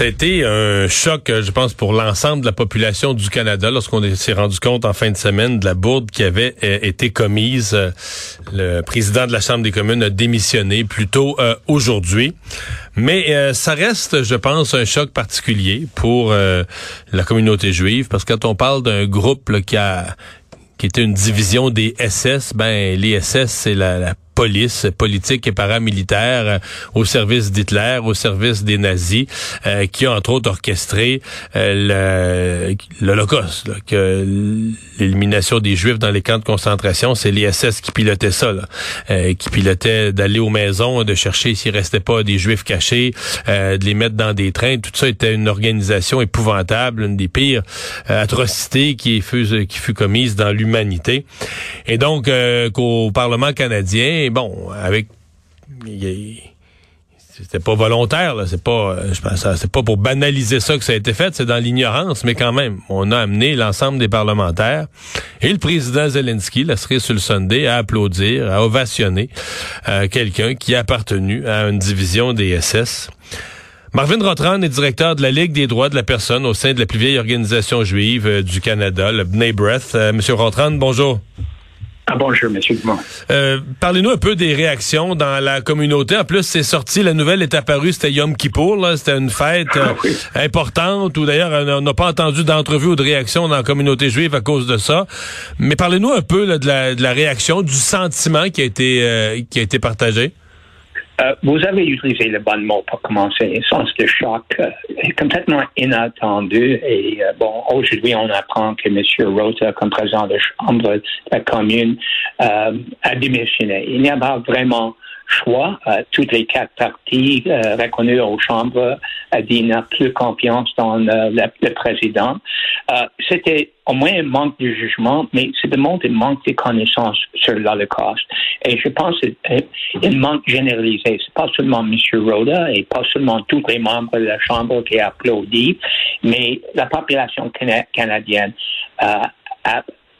Été un choc, je pense, pour l'ensemble de la population du Canada lorsqu'on s'est rendu compte en fin de semaine de la bourde qui avait euh, été commise. Le président de la Chambre des communes a démissionné plus tôt euh, aujourd'hui. Mais euh, ça reste, je pense, un choc particulier pour la communauté juive parce que quand on parle d'un groupe qui a qui était une division des SS, ben les SS c'est la, la police politique et paramilitaire euh, au service d'Hitler, au service des nazis, euh, qui ont entre autres orchestré euh, l'Holocauste, que l'élimination des Juifs dans les camps de concentration, c'est l'ISS qui pilotait ça, là, qui pilotait d'aller aux maisons, de chercher s'il restait pas des Juifs cachés, de les mettre dans des trains. Tout ça était une organisation épouvantable, une des pires atrocités qui fut, qui fut commise dans l'humanité. Et donc, qu'au Parlement canadien, bon, avec c'était pas volontaire, là. C'est pas, pense, c'est pas pour banaliser ça que ça a été fait. C'est dans l'ignorance, mais quand même, on a amené l'ensemble des parlementaires et le président Zelensky, la cerise sur Sunday, à applaudir, à ovationner euh, quelqu'un qui a appartenu à une division des SS. Marvin Rotran est directeur de la Ligue des droits de la personne au sein de la plus vieille organisation juive euh, du Canada, le Bnei Breath. Euh, Monsieur Rotran, bonjour. Ah, bonjour, M. Dumont. Euh, Parlez-nous un peu des réactions dans la communauté. En plus, c'est sorti, la nouvelle est apparue, c'était Yom Kippour, c'était une fête ah, euh, importante, ou d'ailleurs, on n'a pas entendu d'entrevue ou de réaction dans la communauté juive à cause de ça. Mais parlez-nous un peu de, la, réaction, du sentiment qui a été, euh, qui a été partagé. Euh, vous avez utilisé le bon mot pour commencer. Sens de choc euh, complètement inattendu. Et euh, bon, aujourd'hui, on apprend que M. Rota, comme président de chambre de la commune, a démissionné. Il n'y a pas vraiment choix. Euh, toutes les quatre parties euh, reconnues aux chambres a dit n'a plus confiance dans le, président. Euh, c'était au moins un manque de jugement, mais c'est de un manque de connaissances sur l'Holocauste. Et je pense un manque généralisé. C'est pas seulement M. Rhoda et pas seulement tous les membres de la Chambre qui applaudissent, mais la population canadienne a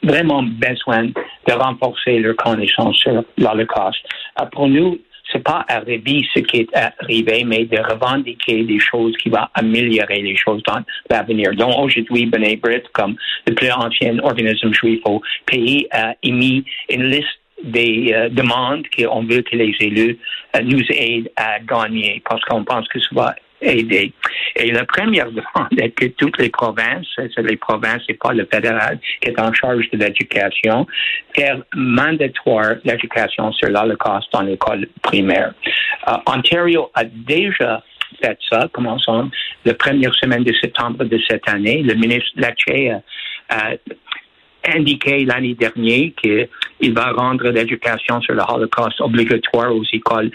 vraiment besoin de renforcer leur connaissance sur l'Holocauste. Euh, pour nous, c'est pas arrivé ce qui est arrivé, mais de revendiquer des choses qui vont améliorer les choses dans l'avenir. Donc aujourd'hui, B'nai Brit, comme le plus ancien organisme juif au pays, a émis une liste des euh, demandes qu'on veut que les élus euh, nous aident à gagner parce qu'on pense que ça va Et la première demande est que toutes les provinces, c'est les provinces et pas le fédéral qui est en charge de l'éducation, faire mandatoire l'éducation sur l'Holocauste dans l'école primaire. Euh, Ontario a déjà fait ça, commençons la première semaine de septembre de cette année. Le ministre Laché a, indiqué l'année dernière qu'il va rendre l'éducation sur le Holocauste obligatoire aux écoles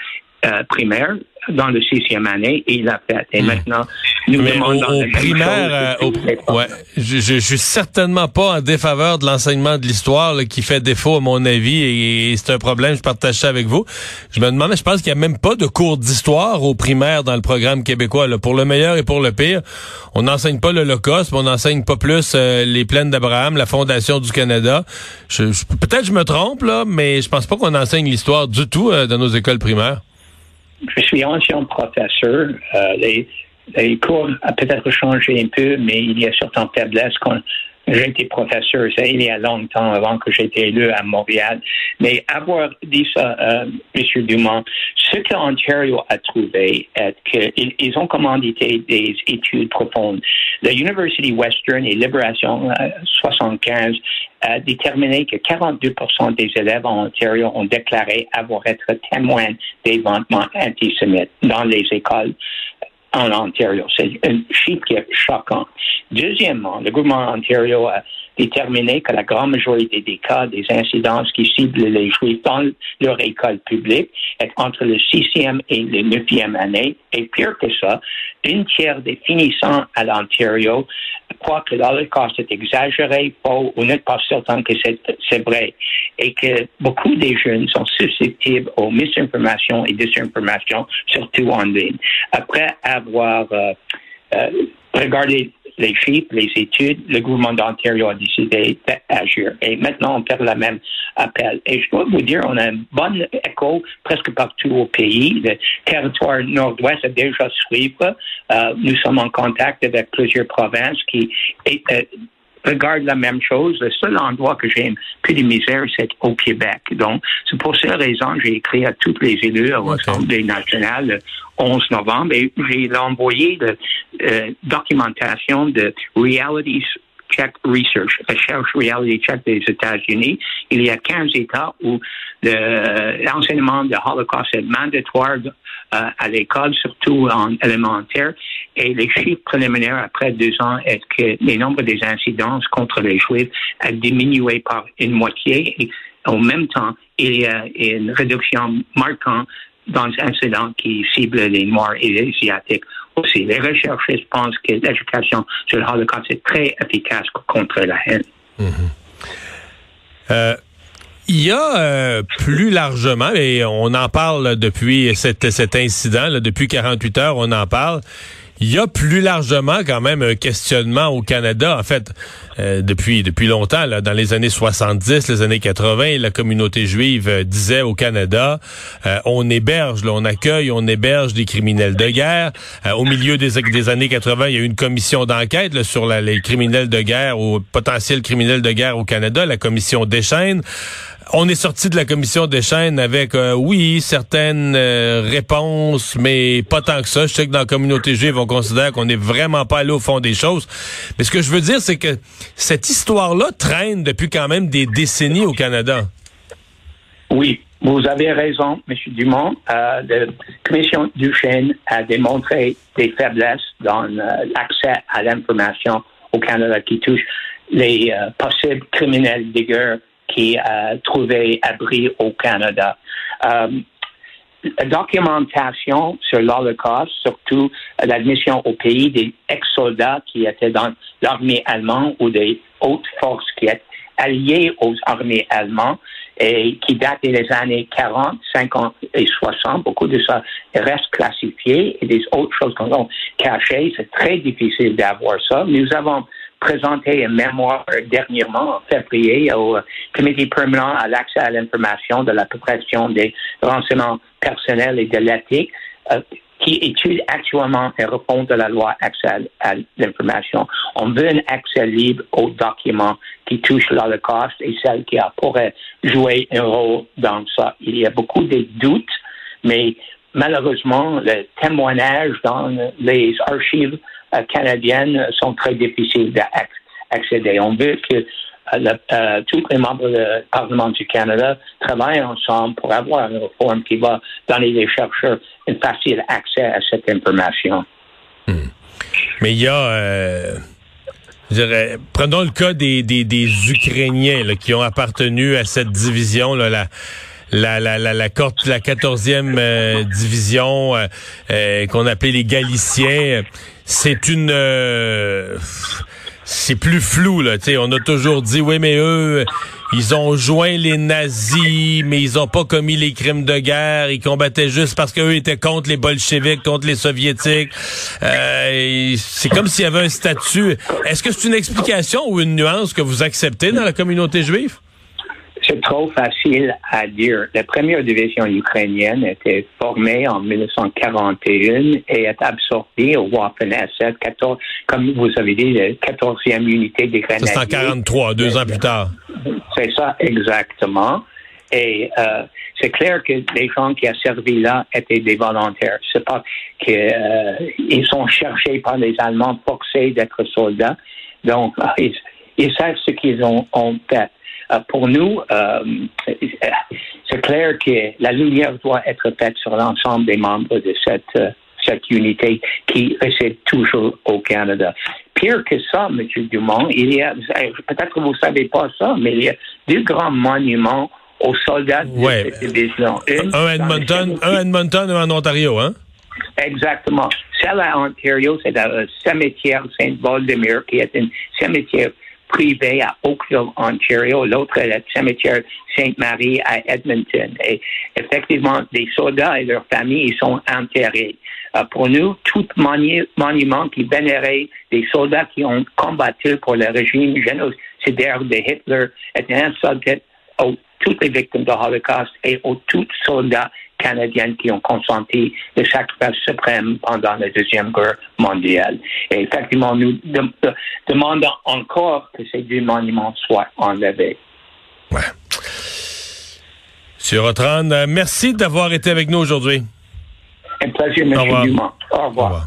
euh, primaires dans le sixième année et il l'a fait. Et hmm. maintenant, nous demandons au, primaire, euh, ouais, je, je, suis certainement pas en défaveur de l'enseignement de l'histoire qui fait défaut à mon avis et, c'est un problème. Je partage ça avec vous. Je me demandais, je pense qu'il y a même pas de cours d'histoire au primaire dans le programme québécois. Là, pour le meilleur et pour le pire, on n'enseigne pas l'Holocauste, mais on n'enseigne pas plus euh, les plaines d'Abraham, la fondation du Canada. Je, Peut-être je me trompe là, mais je pense pas qu'on enseigne l'histoire du tout euh, dans nos écoles primaires je suis ancien professeur. Euh, les, les, cours ont peut-être changé un peu, mais il y a certaines faiblesses j'ai été professeur, ça il y a longtemps avant que été élu à Montréal. Mais avoir dit ça, euh, M. Dumont, ce que Ontario a trouvé est qu'ils ils ont commandité des études profondes. La University Western et Libération 75 euh, a déterminé que 42 des élèves en Ontario ont déclaré avoir été témoins d'événements antisémites dans les écoles en Ontario. C'est un chiffre qui est choquant. Deuxièmement, le gouvernement Ontario a déterminé que la grande majorité des cas des incidences qui ciblent les Juifs dans leur école publique est entre le sixième et le neuvième année. Et pire que ça, une tiers des finissants à l'Ontario croient que l'Holocauste est exagéré, faux ou n'est pas certain que c'est vrai. Et que beaucoup des jeunes sont susceptibles aux misinformations et désinformations, surtout en ligne. après avoir regardé les chiffres, les études, le gouvernement d'Ontario a décidé d'agir. Et maintenant, on fait le même appel. Et je dois vous dire, on a un bon écho presque partout au pays. Le territoire nord-ouest a déjà suivi. Euh, nous sommes en contact avec plusieurs provinces qui euh, regarde la même chose. Le seul endroit que j'ai un peu de misère, c'est au Québec. Donc, c'est pour cette raison que j'ai écrit à tous les élus à l'Assemblée nationale le 11 novembre et j'ai envoyé la euh, documentation de Reality Check Research, recherche Reality Check des États-Unis. Il y a 15 États où l'enseignement de Holocaust est mandatoire à l'école, surtout en élémentaire. Et les chiffres préliminaires après deux ans est que le nombre des incidences contre les Juifs a diminué par une moitié? Et en même temps, il y a une réduction marquante dans les incidents qui ciblent les Noirs et les Asiatiques aussi. Les chercheurs pensent que l'éducation sur le Holocaust est très efficace contre la haine. Mm-hmm. euh, il y a euh, plus largement, et on en parle depuis cet, incident, là, depuis 48 heures, on en parle. Il y a plus largement quand même un questionnement au Canada. En fait, euh, depuis depuis longtemps, là, dans les années 70, les années 80, la communauté juive euh, disait au Canada, on héberge, là, on accueille, on héberge des criminels de guerre. au milieu des, des, années 80, il y a eu une commission d'enquête sur les criminels de guerre ou potentiels criminels de guerre au Canada, la commission Deschênes. On est sorti de la commission des chaînes avec, euh, oui, certaines euh, réponses, mais pas tant que ça. Je sais que dans la communauté juive, on considère qu'on n'est vraiment pas allé au fond des choses. Mais ce que je veux dire, c'est que cette histoire-là traîne depuis quand même des décennies au Canada. Oui, vous avez raison, M. Dumont. Euh, la commission Duchesne a démontré des faiblesses dans l'accès à l'information au Canada qui touche les possibles criminels de guerre qui a trouvé abri au Canada. La documentation sur l'Holocauste, surtout l'admission au pays des ex-soldats qui étaient dans l'armée allemande ou des hautes forces qui étaient alliées aux armées allemandes et qui datent des années 40, 50 et 60. Beaucoup de ça reste classifié et des autres choses qu'on a cachées. C'est très difficile d'avoir ça. Nous avons présenté un mémoire dernièrement, en février, au Comité permanent à l'accès à l'information de la protection des renseignements personnels et de l'éthique, euh, qui étudie actuellement et répond de la loi accès à l'information. On veut un accès libre aux documents qui touchent l'Holocauste et celles qui pourraient jouer un rôle dans ça. Il y a beaucoup de doutes, mais malheureusement, le témoignage dans les archives euh, canadiennes sont très difficiles d'accéder. On veut que euh, euh, tous les membres du Parlement du Canada travaillent ensemble pour avoir une réforme qui va donner les chercheurs un facile accès à cette information. Hmm. Mais il y a... Je dirais, prenons le cas des, Ukrainiens qui ont appartenu à cette division, là, la, la la la la, la 14e euh, division euh, euh, qu'on appelait les Galiciens, c'est une c'est plus flou là, tu on a toujours dit oui mais eux ils ont joint les nazis, mais ils ont pas commis les crimes de guerre. Ils combattaient juste parce qu'eux étaient contre les bolcheviks, contre les soviétiques. c'est comme s'il y avait un statut. Est-ce que c'est une explication ou une nuance que vous acceptez dans la communauté juive? Trop facile à dire. La première division ukrainienne était formée en 1941 et est absorbée au Waffen-SS, comme vous avez dit, la 14e unité des grenadiers. C'est en 43, deux ans plus tard. C'est ça, exactement. Et euh, c'est clair que les gens qui ont servi là étaient des volontaires. C'est pas qu'ils euh, sont cherchés par les Allemands forcés d'être soldats. Donc, ils, ils savent ce qu'ils ont, ont fait. Euh, pour nous, euh, c'est clair que la lumière doit être faite sur l'ensemble des membres de cette, euh, cette unité qui réside toujours au Canada. Pire que ça, M. Dumont, il y a, peut-être que vous ne savez pas ça, mais il y a deux grands monuments aux soldats de cette division. un, à Edmonton, un Edmonton un en Ontario, hein? Exactement. Celle à Ontario, c'est le cimetière Saint-Voldemir, qui est un cimetière privé à Oakville, Ontario. L'autre est le cimetière Sainte-Marie à Edmonton. Et effectivement, des soldats et leurs familles ils sont enterrés Euh, pour nous, tout monument qui vénérait des soldats qui ont combattu pour le régime génocidaire de Hitler est insulté à toutes les victimes de Holocaust et aux tous soldats canadiens qui ont consenti le sacrifice suprême pendant la Deuxième Guerre mondiale. Et effectivement, nous demandons encore que ces deux monuments soient enlevés. Ouais. Monsieur Rotran, euh, merci d'avoir été avec nous aujourd'hui. Un plaisir, M. Dumont. Au revoir. Au revoir.